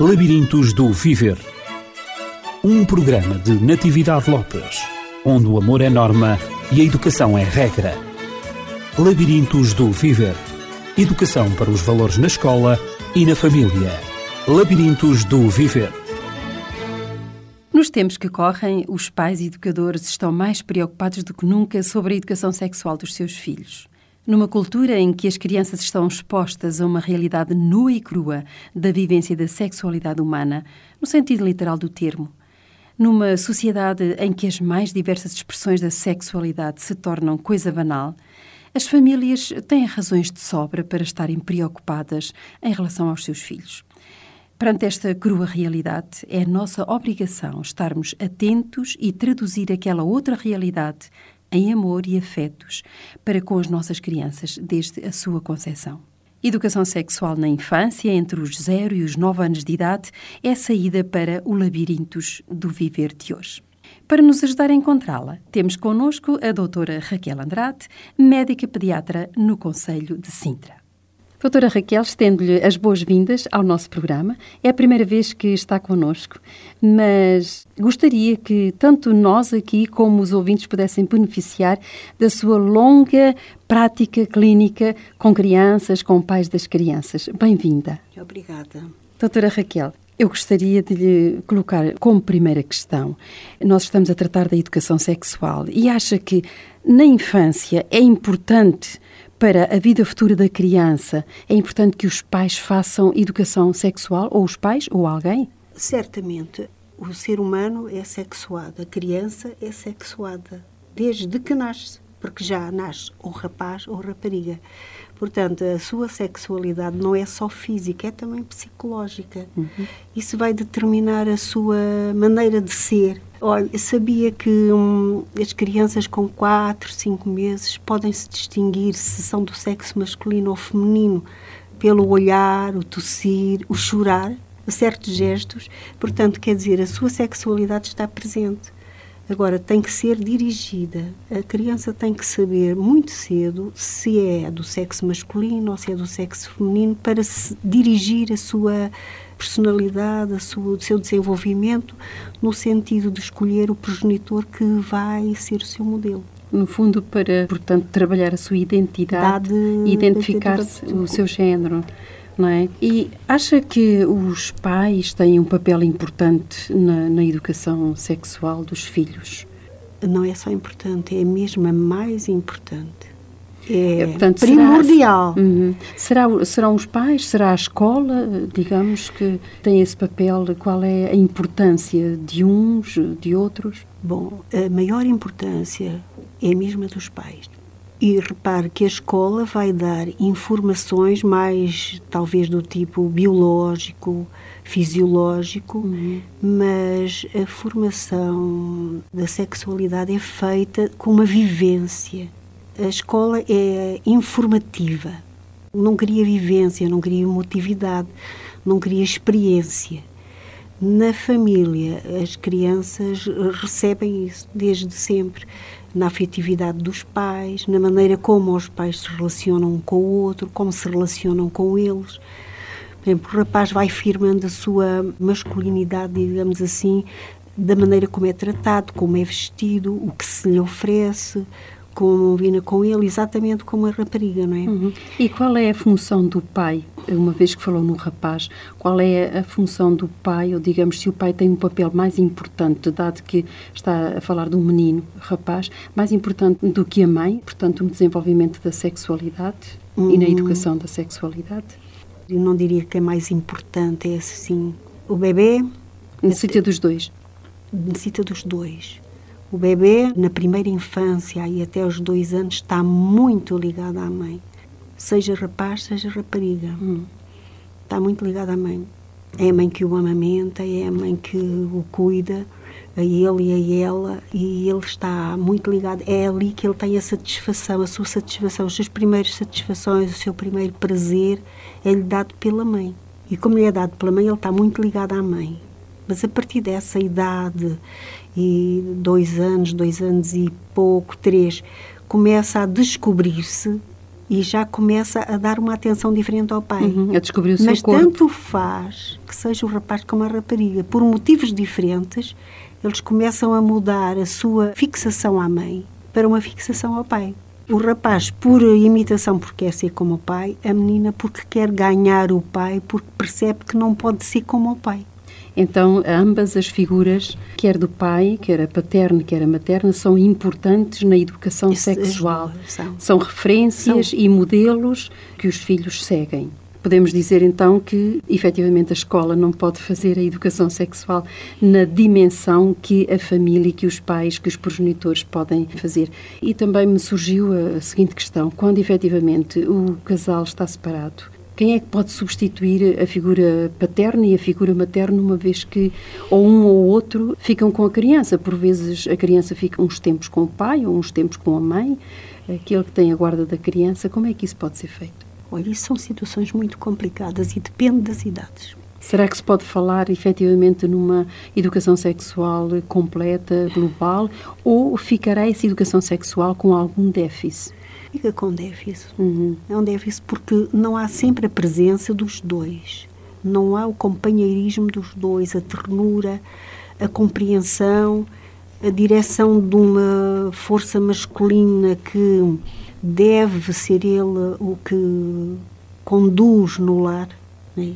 Labirintos do Viver. Um programa de Natividade Lopes, onde o amor é norma e a educação é regra. Labirintos do Viver. Educação para os valores na escola e na família. Labirintos do Viver. Nos tempos que correm, os pais educadores estão mais preocupados do que nunca sobre a educação sexual dos seus filhos. Numa cultura em que as crianças estão expostas a uma realidade nua e crua da vivência da sexualidade humana, no sentido literal do termo, numa sociedade em que as mais diversas expressões da sexualidade se tornam coisa banal, as famílias têm razões de sobra para estarem preocupadas em relação aos seus filhos. Perante esta crua realidade, é nossa obrigação estarmos atentos e traduzir aquela outra realidade em amor e afetos para com as nossas crianças desde a sua concepção. Educação sexual na infância, entre os 0 e os 9 anos de idade, é saída para o labirintos do viver de hoje. Para nos ajudar a encontrá-la, temos connosco a doutora Raquel Andrade, médica pediatra no Conselho de Sintra. Doutora Raquel, estendo-lhe as boas-vindas ao nosso programa. É a primeira vez que está connosco, mas gostaria que tanto nós aqui como os ouvintes pudessem beneficiar da sua longa prática clínica com crianças, com pais das crianças. Bem-vinda. Obrigada. Doutora Raquel, eu gostaria de lhe colocar como primeira questão. Nós estamos a tratar da educação sexual e acha que na infância é importante para a vida futura da criança, é importante que os pais façam educação sexual, ou os pais, ou alguém? Certamente. O ser humano é sexuado, a criança é sexuada, desde que nasce, porque já nasce ou rapaz ou rapariga. Portanto, a sua sexualidade não é só física, é também psicológica. Uhum. Isso vai determinar a sua maneira de ser. Olha, sabia que hum, as crianças com 4, 5 meses podem se distinguir se são do sexo masculino ou feminino pelo olhar, o tossir, o chorar, certos gestos. Portanto, quer dizer, a sua sexualidade está presente. Agora, tem que ser dirigida. A criança tem que saber muito cedo se é do sexo masculino ou se é do sexo feminino para se dirigir a sua personalidade, a sua, o seu desenvolvimento no sentido de escolher o progenitor que vai ser o seu modelo no fundo para, portanto, trabalhar a sua identidade e identificar-se o seu género não é? E acha que os pais têm um papel importante na, na educação sexual dos filhos? Não é só importante, é mesmo a mais importante. É, é Portanto, primordial. Será, uhum. será, serão os pais, será a escola, digamos, que tem esse papel? Qual é a importância de uns, de outros? Bom, a maior importância é a mesma dos pais. E repare que a escola vai dar informações mais, talvez, do tipo biológico, fisiológico, uhum. mas a formação da sexualidade é feita com uma vivência. A escola é informativa, não cria vivência, não cria emotividade, não cria experiência. Na família, as crianças recebem isso desde sempre na afetividade dos pais, na maneira como os pais se relacionam um com o outro, como se relacionam com eles. Por exemplo, o rapaz vai firmando a sua masculinidade, digamos assim, da maneira como é tratado, como é vestido, o que se lhe oferece, combina com ele exatamente como a rapariga, não é? Uhum. E qual é a função do pai? Uma vez que falou no rapaz, qual é a função do pai, ou digamos, se o pai tem um papel mais importante, dado que está a falar de um menino, rapaz, mais importante do que a mãe, portanto, no desenvolvimento da sexualidade uhum. e na uhum. educação da sexualidade? Eu não diria que é mais importante, é assim, o bebê... Necessita dos dois. Necessita dos dois o bebê, na primeira infância e até aos dois anos, está muito ligado à mãe. Seja rapaz, seja rapariga. Hum. Está muito ligado à mãe. É a mãe que o amamenta, é a mãe que o cuida, a ele e a ela, e ele está muito ligado. É ali que ele tem a satisfação, a sua satisfação, as suas primeiras satisfações, o seu primeiro prazer é-lhe dado pela mãe. E como lhe é dado pela mãe, ele está muito ligado à mãe. Mas a partir dessa idade, e dois anos, dois anos e pouco, três, começa a descobrir-se e já começa a dar uma atenção diferente ao pai. Uhum, a descobrir o seu Mas corpo. tanto faz que seja o rapaz como a rapariga, por motivos diferentes, eles começam a mudar a sua fixação à mãe para uma fixação ao pai. O rapaz por imitação porque quer ser como o pai, a menina porque quer ganhar o pai, porque percebe que não pode ser como o pai. Então, ambas as figuras, quer do pai, quer a paterna, quer a materna, são importantes na educação Isso, sexual. são. São referências São. e modelos que os filhos seguem. Podemos dizer então que, efetivamente, a escola não pode fazer a educação sexual na dimensão que a família, que os pais, que os progenitores podem fazer. E também me surgiu a seguinte questão: quando efetivamente o casal está separado, quem é que pode substituir a figura paterna e a figura materna, uma vez que ou um ou outro ficam com a criança? Por vezes a criança fica uns tempos com o pai ou uns tempos com a mãe, aquele que tem a guarda da criança. Como é que isso pode ser feito? Olha, isso são situações muito complicadas e depende das idades. Será que se pode falar efetivamente numa educação sexual completa, global, ou ficará essa educação sexual com algum déficit? Fica com déficit. Uhum. É um déficit porque não há sempre a presença dos dois. Não há o companheirismo dos dois, a ternura, a compreensão, a direção de uma força masculina que deve ser ele o que conduz no lar. Né?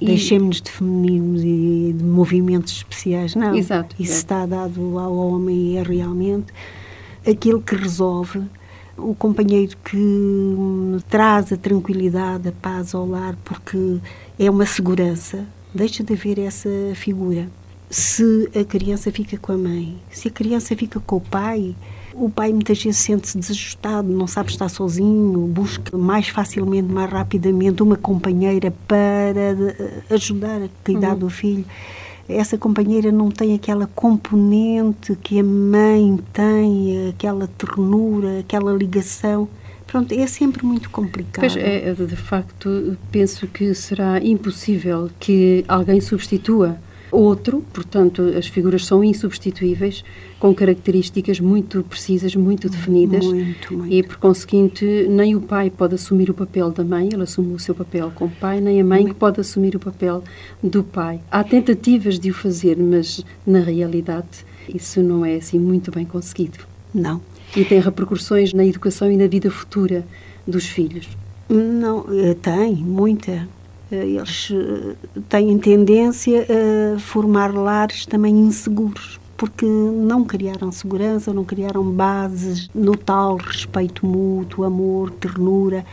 E- Deixemos de femininos e de movimentos especiais, não. Exato, Isso exato. está dado ao homem e é realmente aquilo que resolve, o companheiro que traz a tranquilidade, a paz ao lar, porque é uma segurança. Deixa de haver essa figura. Se a criança fica com a mãe, se a criança fica com o pai, o pai muitas vezes sente-se desajustado, não sabe estar sozinho, busca mais facilmente, mais rapidamente uma companheira para eh, ajudar a cuidar do filho essa companheira não tem aquela componente que a mãe tem, aquela ternura, aquela ligação. Pronto, é sempre muito complicado. Pois é, de facto, penso que será impossível que alguém substitua outro, portanto, as figuras são insubstituíveis, com características muito precisas, muito definidas. Muito, muito. E, por conseguinte, nem o pai pode assumir o papel da mãe, ele assume o seu papel como pai, nem a mãe que pode assumir o papel do pai. Há tentativas de o fazer, mas, na realidade, isso não é assim muito bem conseguido. Não. E tem repercussões na educação e na vida futura dos filhos. Não, eh, tem, muita. Eh, Eles eh, têm tendência a formar lares também inseguros, porque não criaram segurança, não criaram bases no tal respeito mútuo, amor, ternura,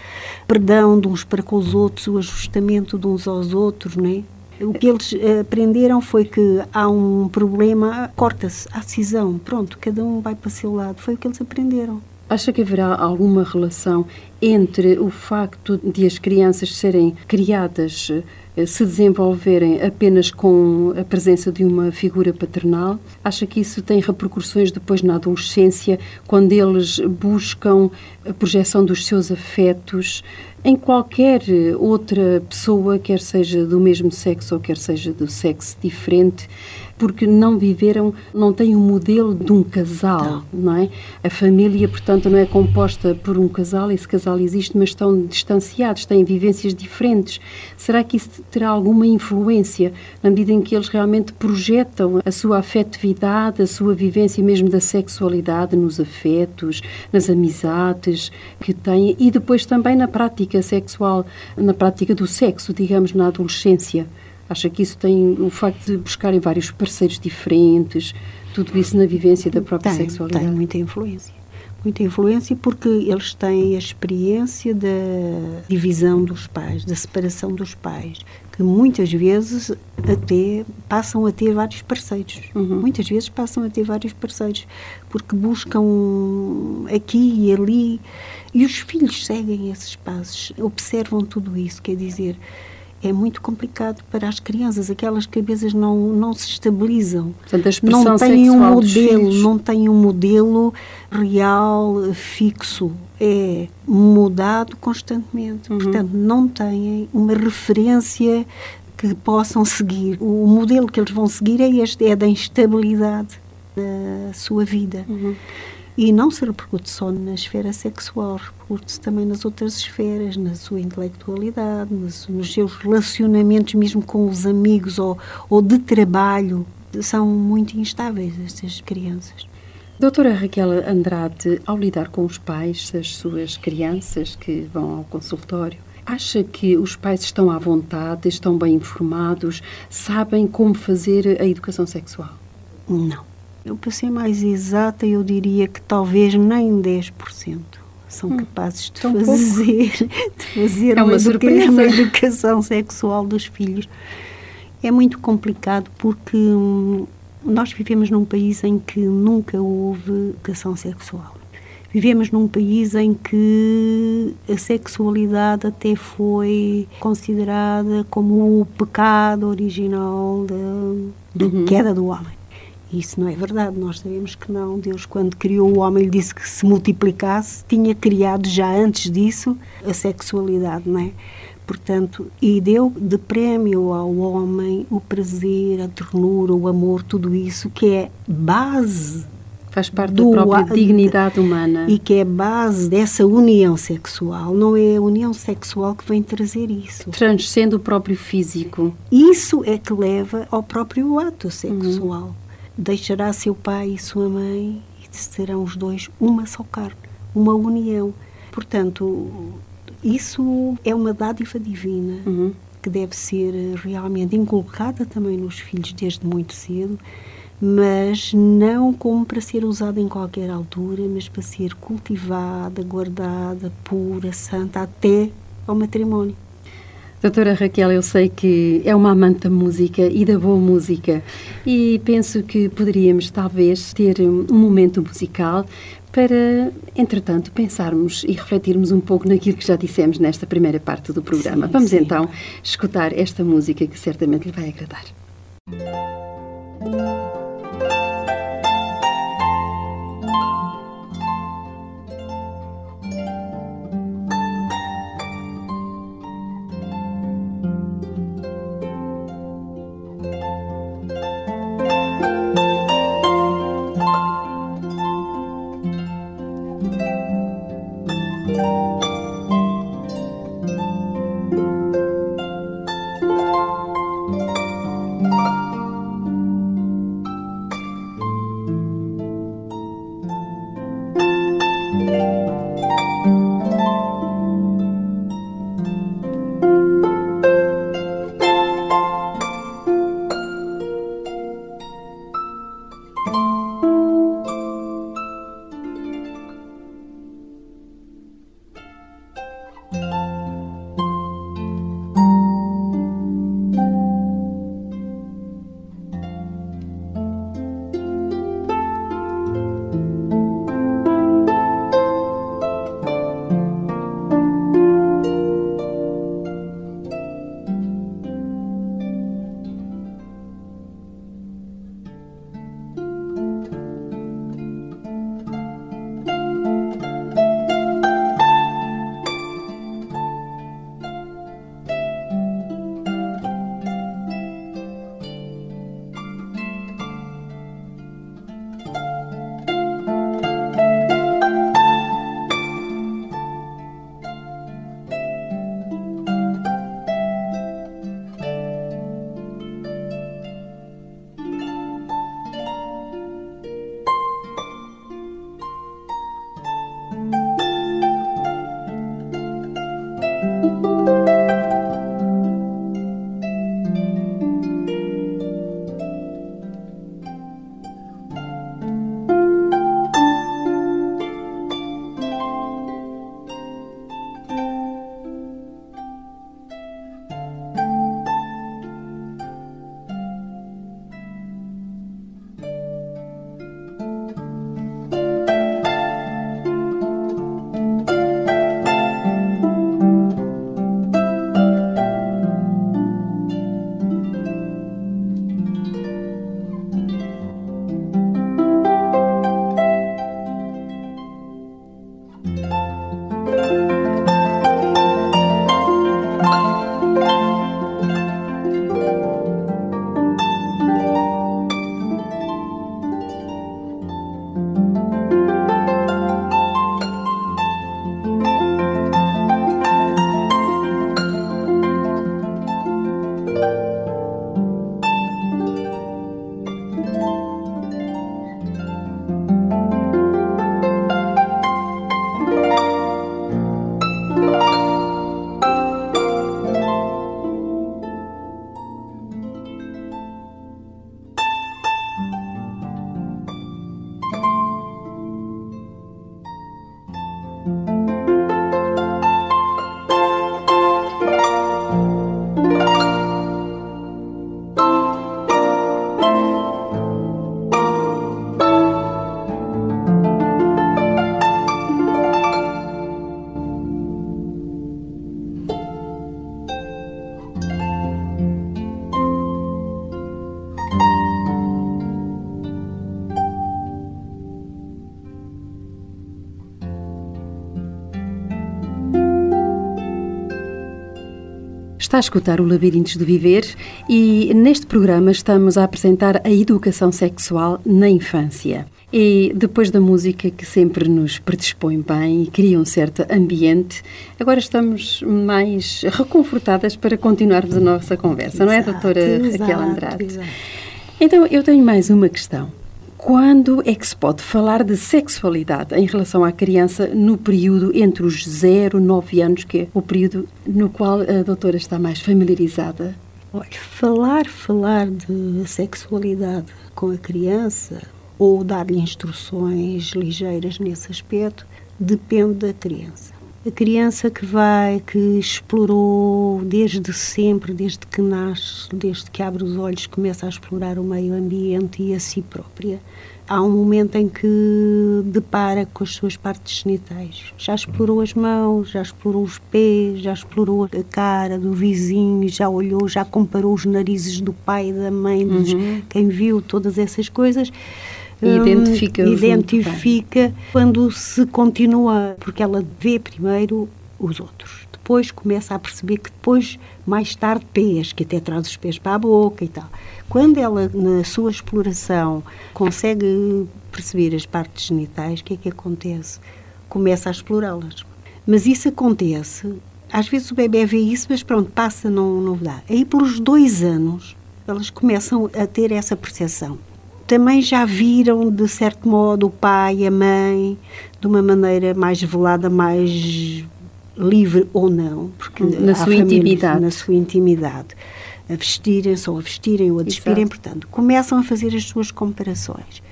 perdão de uns para com os outros, o ajustamento de uns aos outros, não é? O que eles eh, aprenderam foi que há um problema, corta-se, há cisão, pronto, cada um vai para o seu lado. Foi o que eles aprenderam. Acha que haverá alguma relação entre o facto de as crianças serem criadas, eh, se desenvolverem apenas com a presença de uma figura paternal? Acha que isso tem repercussões depois na adolescência, quando eles buscam a projeção dos seus afetos em qualquer outra pessoa, quer seja do mesmo sexo ou quer seja do sexo diferente? Porque não viveram, não têm um modelo de um casal, não, é? A família, portanto, não é composta por um casal, esse casal existe, mas estão distanciados, têm vivências diferentes. Será que isso terá alguma influência na medida em que eles realmente projetam a sua afetividade, a sua vivência mesmo da sexualidade nos afetos, nas amizades que têm e depois também na prática sexual, na prática do sexo, digamos, na adolescência? Acha que isso tem o facto de buscarem vários parceiros diferentes, tudo isso na vivência da própria tem, sexualidade? Tem muita influência. Muita influência porque eles têm a experiência da divisão dos pais, da separação dos pais, que muitas vezes até passam a ter vários parceiros. Uhum. Muitas vezes passam a ter vários parceiros, porque buscam aqui e ali. E os filhos seguem esses passos, observam tudo isso, quer dizer é muito complicado para as crianças, aquelas cabeças não, não se estabilizam. Portanto, não têm um modelo, não têm um modelo real, fixo. É mudado constantemente. Uhum. Portanto, não têm uma referência que possam seguir. O modelo que eles vão seguir é este, é da instabilidade da sua vida. Uhum. E não se repercute só na esfera sexual, repercute-se também nas outras esferas, na sua intelectualidade, nos, nos seus relacionamentos mesmo com os amigos ou, ou de trabalho. São muito instáveis estas crianças. Doutora Raquel Andrade, ao lidar com os pais das suas crianças que vão ao consultório, acha que os pais estão à vontade, estão bem informados, sabem como fazer a educação sexual? Não. Eu, para ser mais exata, eu diria que talvez nem 10% são hum, capazes de fazer, de fazer é uma, uma, uma educação sexual dos filhos. É muito complicado porque hum, nós vivemos num país em que nunca houve educação sexual. Vivemos num país em que a sexualidade até foi considerada como o pecado original da, da uhum. queda do homem. Isso não é verdade, nós sabemos que não. Deus, quando criou o homem, disse que se multiplicasse, tinha criado já antes disso a sexualidade, não é? portanto, e deu de prémio ao homem o prazer, a ternura, o amor, tudo isso que é base Faz parte do, da própria dignidade humana. E que é base dessa união sexual. Não é a união sexual que vem trazer isso. Transcende o próprio físico. Isso é que leva ao próprio ato sexual. Uhum. Deixará seu pai e sua mãe e serão os dois uma só carne, uma união. Portanto, isso é uma dádiva divina uhum. que deve ser realmente inculcada também nos filhos desde muito cedo, mas não como para ser usada em qualquer altura, mas para ser cultivada, guardada, pura, santa, até ao matrimónio. Doutora Raquel, eu sei que é uma amante da música e da boa música e penso que poderíamos talvez ter um momento musical para, entretanto, pensarmos e refletirmos um pouco naquilo que já dissemos nesta primeira parte do programa. Sim, Vamos sim. então escutar esta música que certamente lhe vai agradar. Está a escutar o Labirintos do Viver e neste programa estamos a apresentar a educação sexual na infância. E depois da música que sempre nos predispõe bem e cria um certo ambiente, agora estamos mais reconfortadas para continuarmos a nossa conversa, exato, não é, doutora exato, Raquel Andrade? Exato. Então, eu tenho mais uma questão. Quando é que se pode falar de sexualidade em relação à criança no período entre os 0 e 9 anos, que é o período no qual a doutora está mais familiarizada? Olha, falar, falar de sexualidade com a criança ou dar-lhe instruções ligeiras nesse aspecto depende da criança. A criança que vai, que explorou desde sempre, desde que nasce, desde que abre os olhos, começa a explorar o meio ambiente e a si própria. Há um momento em que depara com as suas partes genitais. Já explorou as mãos, já explorou os pés, já explorou a cara do vizinho, já olhou, já comparou os narizes do pai, da mãe, dos, uhum. quem viu todas essas coisas identifica hum, identifica quando se continua, porque ela vê primeiro os outros. Depois começa a perceber que depois, mais tarde, pés, que até traz os pés para a boca e tal. Quando ela, na sua exploração, consegue perceber as partes genitais, o que é que acontece? Começa a explorá-las. Mas isso acontece, às vezes o bebê vê isso, mas pronto, passa, não, não dá. Aí, pelos dois anos, elas começam a ter essa percepção também já viram, de certo modo, o pai e a mãe de uma maneira mais velada, mais livre ou não, porque na sua intimidade. Na sua intimidade. A vestirem-se ou a vestirem ou a despirem, Exato. portanto, começam a fazer as suas comparações.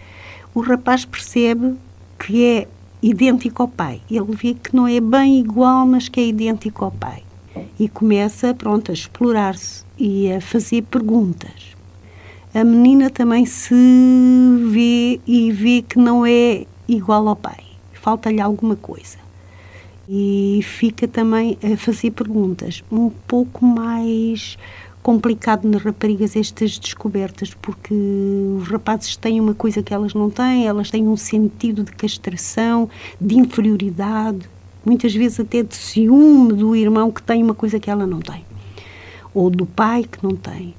O rapaz percebe que é idêntico ao pai. Ele vê que não é bem igual, mas que é idêntico ao pai. E começa, pronto, a explorar-se e a fazer perguntas a menina também se vê e vê que não é igual ao pai. Falta-lhe alguma coisa. E fica também a fazer perguntas. Um pouco mais complicado nas raparigas estas descobertas, porque os rapazes têm uma coisa que elas não têm, elas têm um sentido de castração, de inferioridade, muitas vezes até de ciúme do irmão que tem uma coisa que ela não tem, ou do pai que não tem.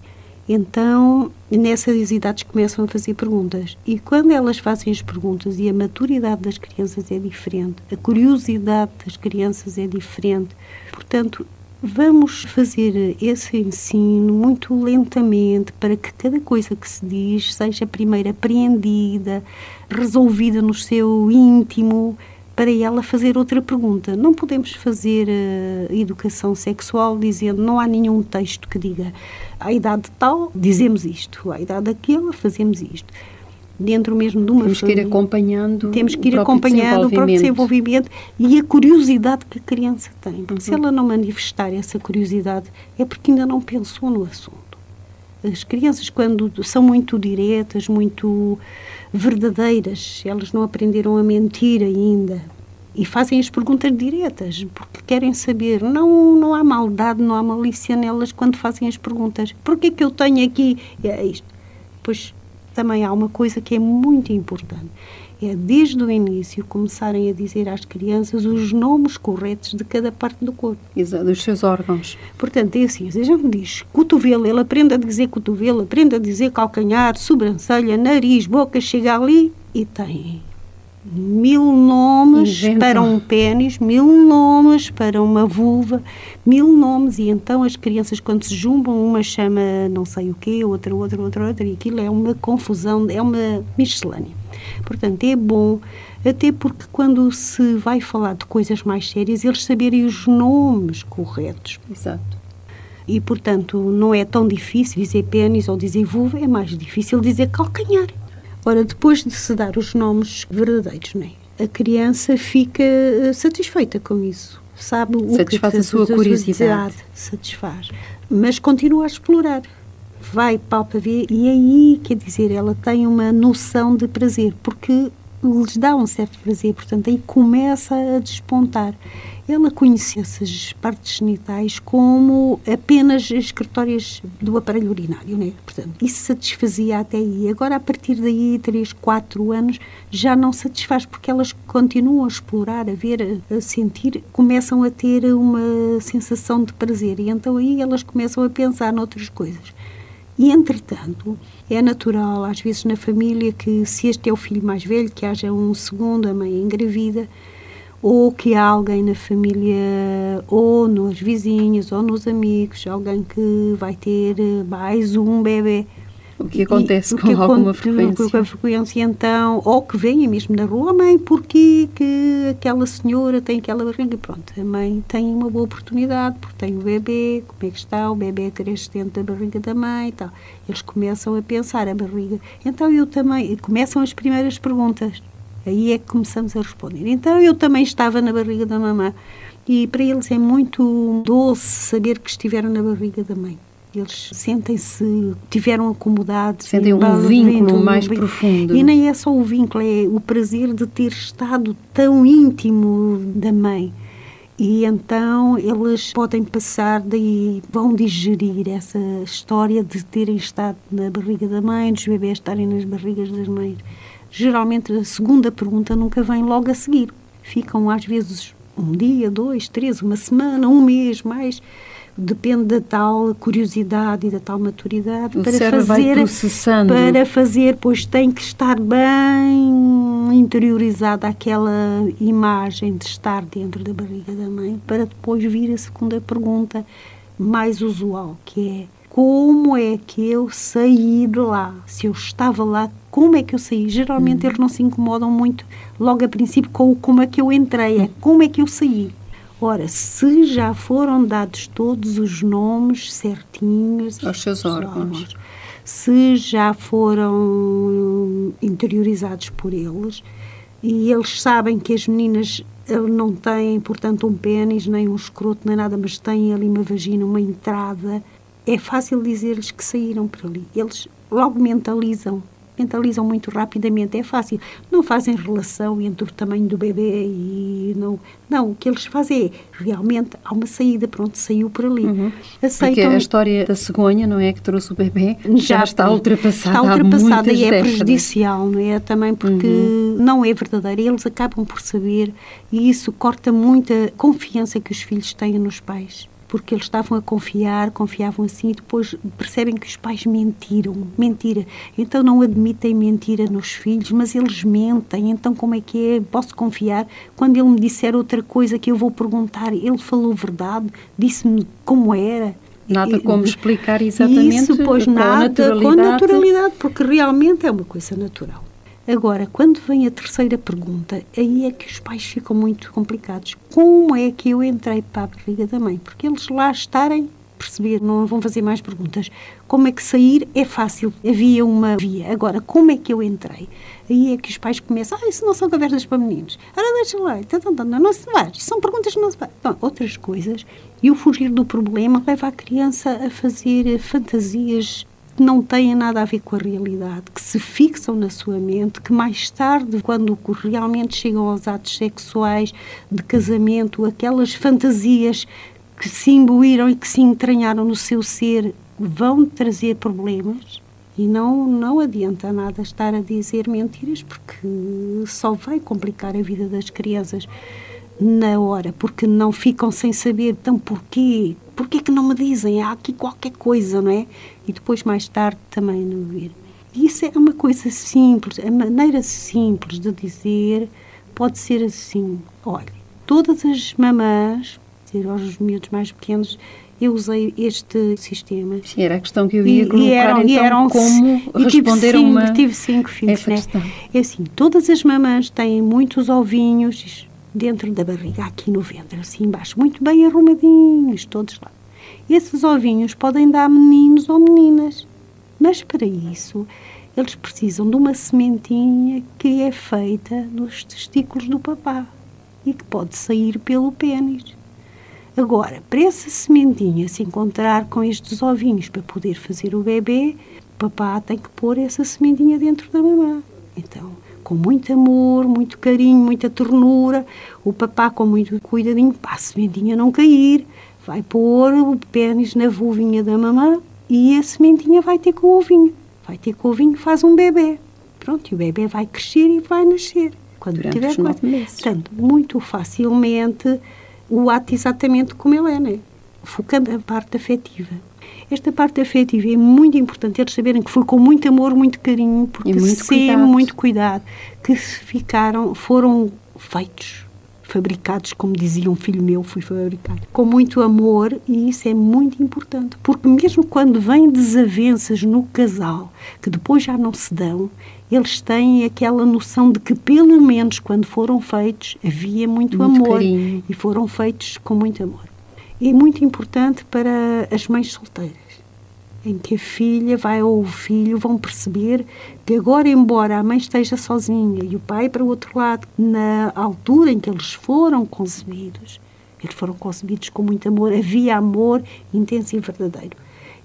Então, nessas idades começam a fazer perguntas. E quando elas fazem as perguntas e a maturidade das crianças é diferente, a curiosidade das crianças é diferente, portanto, vamos fazer esse ensino muito lentamente para que cada coisa que se diz seja primeiro apreendida, resolvida no seu íntimo para ela fazer outra pergunta. Não podemos fazer uh, educação sexual dizendo não há nenhum texto que diga à idade tal dizemos isto, à idade daquela fazemos isto. Dentro mesmo de uma Temos família, que ir acompanhando temos que ir o acompanhando o próprio desenvolvimento e a curiosidade que a criança tem. Porque uhum. se ela não manifestar essa curiosidade é porque ainda não pensou no assunto. As crianças, quando são muito diretas, muito verdadeiras, elas não aprenderam a mentir ainda. E fazem as perguntas diretas, porque querem saber. Não, não há maldade, não há malícia nelas quando fazem as perguntas. Por que eu tenho aqui é isto? Pois também há uma coisa que é muito importante é desde o início começarem a dizer às crianças os nomes corretos de cada parte do corpo. Exato, dos seus órgãos. Portanto, é assim, a gente diz cotovelo, ele aprende a dizer cotovelo, aprende a dizer calcanhar, sobrancelha, nariz, boca, chega ali e tem mil nomes para um pênis, mil nomes para uma vulva, mil nomes e então as crianças quando se jumbam uma chama não sei o quê, outra, outra, outra, outra e aquilo é uma confusão, é uma miscelânea. Portanto, é bom até porque quando se vai falar de coisas mais sérias, eles saberem os nomes corretos. Exato. E, portanto, não é tão difícil dizer pênis ou dizer vulva, é mais difícil dizer calcanhar. Ora, depois de se dar os nomes verdadeiros, não é? a criança fica eh, satisfeita com isso. Sabe o satisfaz que a sua curiosidade. Satisfaz. Mas continua a explorar. Vai, palpa, ver, e aí, quer dizer, ela tem uma noção de prazer, porque lhes dá um certo prazer, portanto, aí começa a despontar. Ela conhecia essas partes genitais como apenas escritórias do aparelho urinário, né? Portanto, isso satisfazia até aí. Agora, a partir daí, 3, 4 anos, já não satisfaz, porque elas continuam a explorar, a ver, a sentir, começam a ter uma sensação de prazer. E então aí elas começam a pensar noutras coisas. E, entretanto, é natural, às vezes, na família, que se este é o filho mais velho, que haja um segundo, a mãe engravida, ou que há alguém na família, ou nos vizinhos, ou nos amigos, alguém que vai ter mais um bebê. O que acontece e, com que alguma frequência. Com a frequência, então, ou que venha mesmo na rua, mãe, porquê que aquela senhora tem aquela barriga? Pronto, a mãe tem uma boa oportunidade, porque tem o bebê, como é que está, o bebê cresce dentro da barriga da mãe e tal. Eles começam a pensar a barriga. Então, eu também, começam as primeiras perguntas. Aí é que começamos a responder. Então, eu também estava na barriga da mamã. E para eles é muito doce saber que estiveram na barriga da mãe. Eles sentem-se, tiveram acomodados. Sentem um vínculo mais um profundo. E nem é só o vínculo, é o prazer de ter estado tão íntimo da mãe. E então eles podem passar daí, vão digerir essa história de terem estado na barriga da mãe, dos bebês estarem nas barrigas das mães. Geralmente a segunda pergunta nunca vem logo a seguir. Ficam às vezes um dia, dois, três, uma semana, um mês mais depende da tal curiosidade e da tal maturidade o para fazer para fazer pois tem que estar bem interiorizada aquela imagem de estar dentro da barriga da mãe para depois vir a segunda pergunta mais usual que é como é que eu saí de lá? Se eu estava lá, como é que eu saí? Geralmente hum. eles não se incomodam muito logo a princípio com o como é que eu entrei, é como é que eu saí. Ora, se já foram dados todos os nomes certinhos aos seus órgãos, se já foram interiorizados por eles e eles sabem que as meninas não têm, portanto, um pênis, nem um escroto, nem nada, mas têm ali uma vagina, uma entrada, é fácil dizer-lhes que saíram por ali. Eles logo mentalizam mentalizam muito rapidamente, é fácil. Não fazem relação entre o tamanho do bebê e não. Não, o que eles fazem é realmente há uma saída, pronto, saiu por ali. Uhum. Aceitam, Porque a história da cegonha, não é? Que trouxe o bebê, já, já está ultrapassada. Está ultrapassada e é décadas. prejudicial, não é? Também porque uhum. não é verdadeira. Eles acabam por saber e isso corta muita confiança que os filhos têm nos pais porque eles estavam a confiar, confiavam assim e depois percebem que os pais mentiram, mentira. Então não admitem mentira nos filhos, mas eles mentem. Então como é que é? Posso confiar? Quando ele me disser outra coisa que eu vou perguntar, ele falou verdade, disse-me como era. Nada como explicar exatamente Isso, pois com nada, naturalidade. com naturalidade, porque realmente é uma coisa natural. Agora, quando vem a terceira pergunta, aí é que os pais ficam muito complicados. Como é que eu entrei para a barriga da mãe? Porque eles lá estarem, perceber, não vão fazer mais perguntas. Como é que sair é fácil, havia uma via. Agora, como é que eu entrei? Aí é que os pais começam, ah, isso não são conversas para meninos. Ora, deixa lá, então, então, não, não se vai. São perguntas que não se vai. Então, outras coisas. E o fugir do problema leva a criança a fazer fantasias que não têm nada a ver com a realidade, que se fixam na sua mente, que mais tarde, quando realmente chegam aos atos sexuais, de casamento, aquelas fantasias que se imbuíram e que se entranharam no seu ser, vão trazer problemas. E não, não adianta nada estar a dizer mentiras, porque só vai complicar a vida das crianças na hora, porque não ficam sem saber, então porquê? Porquê que não me dizem? Há aqui qualquer coisa, não é? E depois, mais tarde, também não vir. Isso é uma coisa simples, a maneira simples de dizer pode ser assim. Olha, todas as mamãs, dizer aos miúdos mais pequenos, eu usei este sistema. Sim, era a questão que eu ia colocar, e eram, então, e eram, como responder a uma... Tive cinco filhos, né? É assim, todas as mamãs têm muitos ovinhos, dentro da barriga, aqui no ventre, assim embaixo, muito bem arrumadinhos, todos lá. Esses ovinhos podem dar meninos ou meninas, mas para isso eles precisam de uma sementinha que é feita nos testículos do papá e que pode sair pelo pênis. Agora, para essa sementinha se encontrar com estes ovinhos para poder fazer o bebê, o papá tem que pôr essa sementinha dentro da mamã. Então, com muito amor, muito carinho, muita ternura, o papá com muito cuidadinho, para a sementinha não cair, vai pôr o pênis na vulvinha da mamã e a sementinha vai ter com o ovinho. Vai ter com o ovinho, faz um bebê. Pronto, e o bebê vai crescer e vai nascer. Quando Durante tiver os nove meses. Portanto, muito facilmente o ato exatamente como ele é, né? focando a parte afetiva. Esta parte afetiva é muito importante eles saberem que foi com muito amor, muito carinho, porque muito sempre cuidado. muito cuidado, que ficaram, foram feitos, fabricados, como dizia um filho meu, fui fabricado, com muito amor e isso é muito importante, porque mesmo quando vêm desavenças no casal, que depois já não se dão, eles têm aquela noção de que pelo menos quando foram feitos havia muito, muito amor. carinho. e foram feitos com muito amor. É muito importante para as mães solteiras, em que a filha vai ou o filho vão perceber que agora, embora a mãe esteja sozinha e o pai para o outro lado, na altura em que eles foram concebidos, eles foram concebidos com muito amor, havia amor intenso e verdadeiro.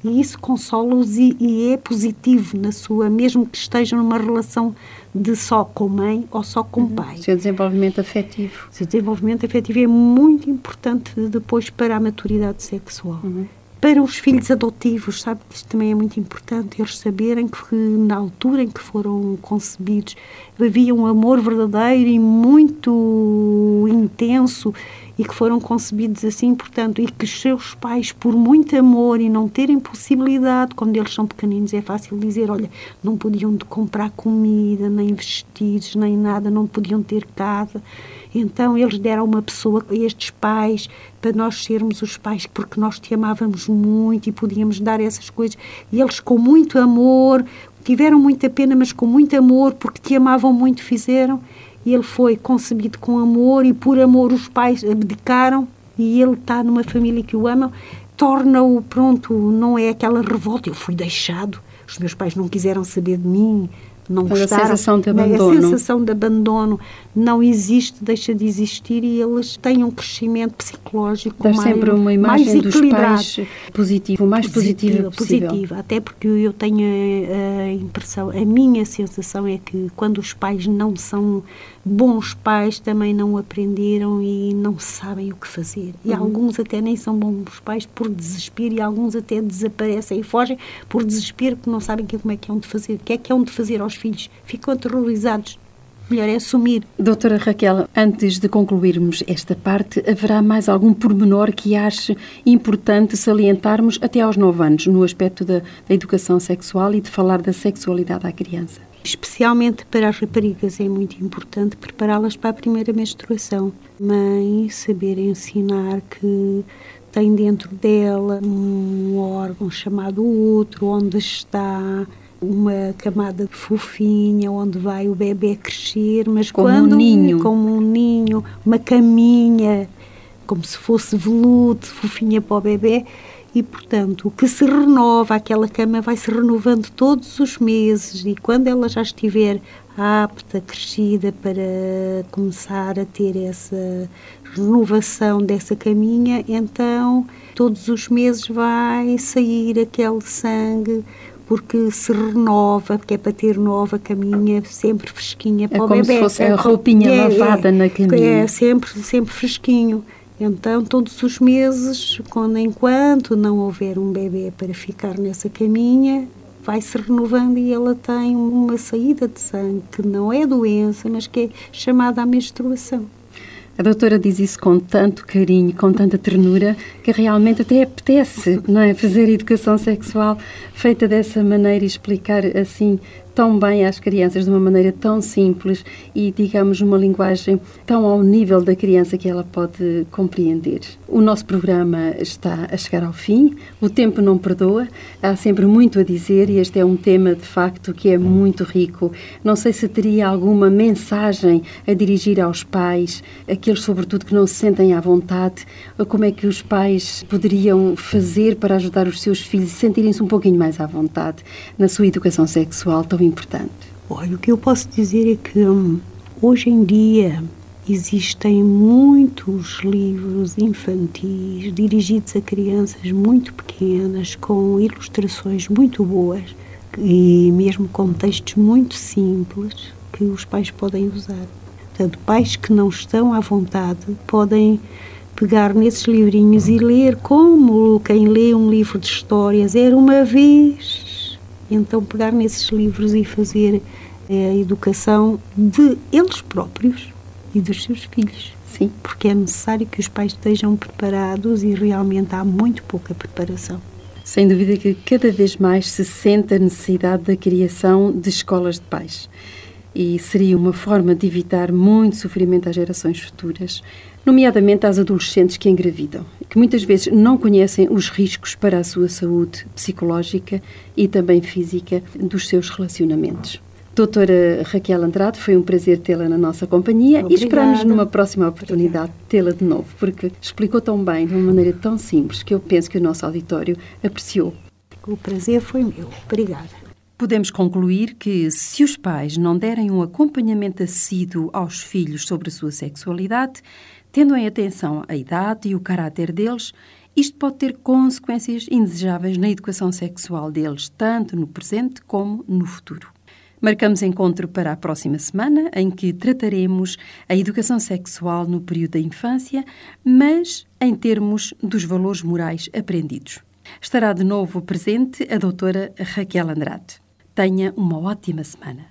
E isso consola-os e, e é positivo na sua, mesmo que estejam numa relação de só com mãe ou só com uhum. pai. Seu desenvolvimento afetivo. Seu desenvolvimento afetivo é muito importante depois para a maturidade sexual. Uhum. Para os filhos adotivos, sabe? Que isto também é muito importante, eles saberem que na altura em que foram concebidos havia um amor verdadeiro e muito intenso e que foram concebidos assim, portanto, e que os seus pais, por muito amor e não terem possibilidade, quando eles são pequeninos, é fácil dizer: olha, não podiam comprar comida, nem vestidos, nem nada, não podiam ter casa. Então eles deram uma pessoa estes pais para nós sermos os pais, porque nós te amávamos muito e podíamos dar essas coisas. E eles, com muito amor, tiveram muita pena, mas com muito amor, porque te amavam muito, fizeram ele foi concebido com amor e por amor os pais abdicaram e ele está numa família que o ama, torna-o pronto, não é aquela revolta, eu fui deixado, os meus pais não quiseram saber de mim, não Mas gostaram. a sensação de abandono. A sensação de abandono não existe, deixa de existir e eles têm um crescimento psicológico Dá mais, sempre uma imagem mais dos equilibrado. pais positivo, mais positiva, possível. positiva, até porque eu tenho a impressão, a minha sensação é que quando os pais não são bons pais, também não aprenderam e não sabem o que fazer. E Uhum. alguns até nem são bons pais por desespero e alguns até desaparecem e fogem por desespero porque não sabem que- como é que é onde fazer, o que é que é onde fazer aos filhos. Ficam aterrorizados. Melhor é assumir. Doutora Raquel, antes de concluirmos esta parte, haverá mais algum pormenor que ache importante salientarmos até aos 9 anos, no aspecto da, da educação sexual e de falar da sexualidade à criança? Especialmente para as raparigas é muito importante prepará-las para a primeira menstruação. Mãe saber ensinar que tem dentro dela um órgão chamado útero, onde está uma camada fofinha, onde vai o bebê crescer, mas Como um quando ninho. como um ninho, uma caminha, como se fosse veludo, fofinha para o bebê, e portanto o que se renova, aquela cama vai se renovando todos os meses, e quando ela já estiver apta, crescida para começar a ter essa renovação dessa caminha, então todos os meses vai sair aquele sangue porque se renova, porque é para ter nova caminha, sempre fresquinha para o como se bebê. fosse a É roupinha lavada na caminha. É, sempre, sempre fresquinho. Então, todos os meses, quando enquanto não houver um bebê para ficar nessa caminha, vai se renovando e ela tem uma saída de sangue que não é doença, mas que é chamada a menstruação. A doutora diz isso com tanto carinho, com tanta ternura, que realmente até apetece, não é? Fazer educação sexual feita dessa maneira e explicar assim tão bem às crianças de uma maneira tão simples e, digamos, uma linguagem tão ao nível da criança que ela pode compreender. O nosso programa está a chegar ao fim, o tempo não perdoa, há sempre muito a dizer e este é um tema, de facto, que é muito rico. Não sei se teria alguma mensagem a dirigir aos pais, aqueles, sobretudo, que não se sentem à vontade, como é que os pais poderiam fazer para ajudar os seus filhos a sentirem-se um pouquinho mais à vontade na sua educação sexual tão importante. Olha, o que eu posso dizer é que hum, hoje em dia existem muitos livros infantis dirigidos a crianças muito pequenas, com ilustrações muito boas e mesmo com textos muito simples que os pais podem usar. Portanto, pais que não estão à vontade podem pegar nesses livrinhos e ler como quem lê um livro de histórias era uma vez. Então, pegar nesses livros e fazer eh, a educação de eles próprios e dos seus filhos. Sim. Porque é necessário que os pais estejam preparados e realmente há muito pouca preparação. Sem dúvida que cada vez mais se sente a necessidade da criação de escolas de pais. E seria uma forma de evitar muito sofrimento às gerações futuras, nomeadamente às adolescentes que engravidam, que muitas vezes não conhecem os riscos para a sua saúde psicológica e também física dos seus relacionamentos. Doutora Raquel Andrade, foi um prazer tê-la na nossa companhia Obrigada. e esperamos numa próxima oportunidade tê-la de novo, porque explicou tão bem, de uma maneira tão simples, que eu penso que o nosso auditório apreciou. O prazer foi meu. Obrigada. Podemos concluir que, se os pais não derem um acompanhamento assíduo aos filhos sobre a sua sexualidade, tendo em atenção a idade e o caráter deles, isto pode ter consequências indesejáveis na educação sexual deles, tanto no presente como no futuro. Marcamos encontro para a próxima semana, em que trataremos a educação sexual no período da infância, mas em termos dos valores morais aprendidos. Estará de novo presente a doutora Raquel Andrade. Tenha uma ótima semana.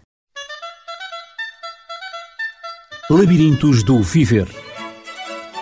Labirintos do Viver.